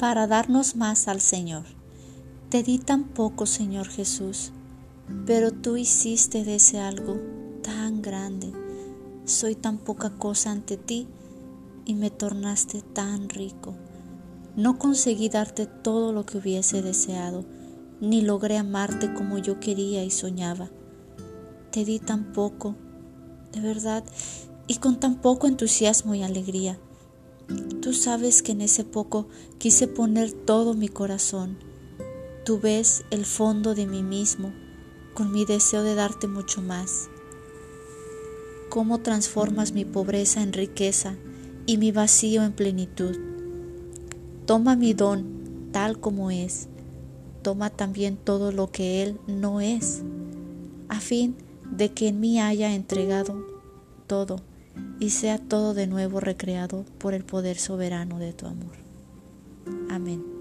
para darnos más al Señor. Te di tan poco, Señor Jesús, pero tú hiciste de ese algo tan grande. Soy tan poca cosa ante ti y me tornaste tan rico. No conseguí darte todo lo que hubiese deseado, ni logré amarte como yo quería y soñaba. Te di tan poco, de verdad, y con tan poco entusiasmo y alegría. Tú sabes que en ese poco quise poner todo mi corazón. Tú ves el fondo de mí mismo con mi deseo de darte mucho más. Cómo transformas mi pobreza en riqueza y mi vacío en plenitud. Toma mi don tal como es, toma también todo lo que Él no es, a fin de que en mí haya entregado todo y sea todo de nuevo recreado por el poder soberano de tu amor. Amén.